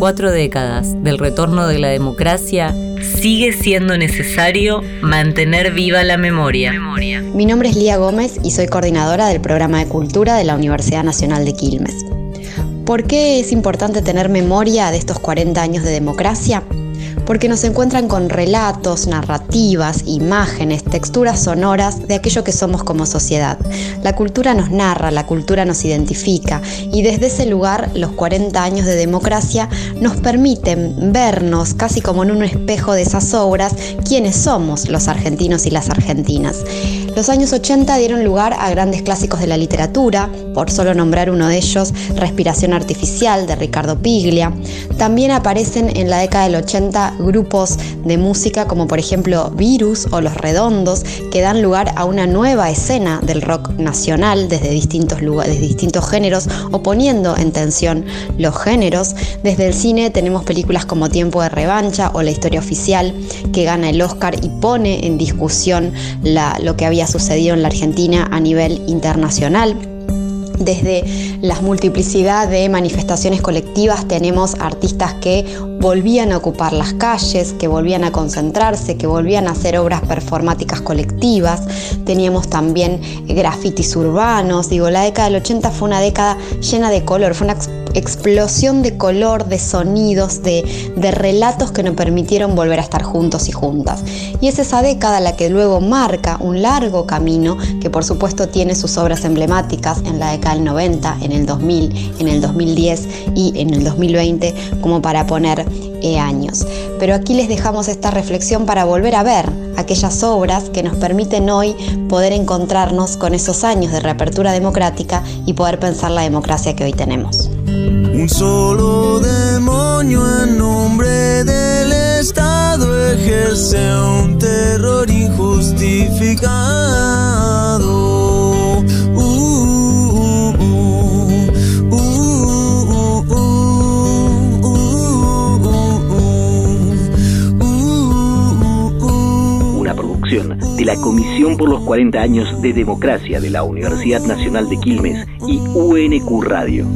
cuatro décadas del retorno de la democracia, sigue siendo necesario mantener viva la memoria. Mi nombre es Lía Gómez y soy coordinadora del programa de cultura de la Universidad Nacional de Quilmes. ¿Por qué es importante tener memoria de estos 40 años de democracia? Porque nos encuentran con relatos, narrativas, imágenes, texturas sonoras de aquello que somos como sociedad. La cultura nos narra, la cultura nos identifica y desde ese lugar los 40 años de democracia nos permiten vernos casi como en un espejo de esas obras quiénes somos los argentinos y las argentinas. Los años 80 dieron lugar a grandes clásicos de la literatura, por solo nombrar uno de ellos, Respiración Artificial de Ricardo Piglia. También aparecen en la década del 80 grupos de música como por ejemplo Virus o Los Redondos, que dan lugar a una nueva escena del rock nacional desde distintos, lugares, distintos géneros o poniendo en tensión los géneros. Desde el cine tenemos películas como Tiempo de Revancha o La Historia Oficial, que gana el Oscar y pone en discusión lo que había sucedido en la Argentina a nivel internacional desde la multiplicidad de manifestaciones colectivas tenemos artistas que volvían a ocupar las calles, que volvían a concentrarse, que volvían a hacer obras performáticas colectivas. Teníamos también grafitis urbanos. Digo, la década del 80 fue una década llena de color, fue una explosión de color, de sonidos, de, relatos que nos permitieron volver a estar juntos y juntas. Y es esa década la que luego marca un largo camino que por supuesto tiene sus obras emblemáticas en la década del 90, en el 2000, en el 2010 y en el 2020 como para poner eh, años. Pero aquí les dejamos esta reflexión para volver a ver aquellas obras que nos permiten hoy poder encontrarnos con esos años de reapertura democrática y poder pensar la democracia que hoy tenemos. Un solo demonio en nombre del Estado ejerce un terror injustificado. Uh, uh, uh, Una producción de la Comisión por los 40 años de Democracia de la Universidad Nacional de Quilmes y UNQ Radio.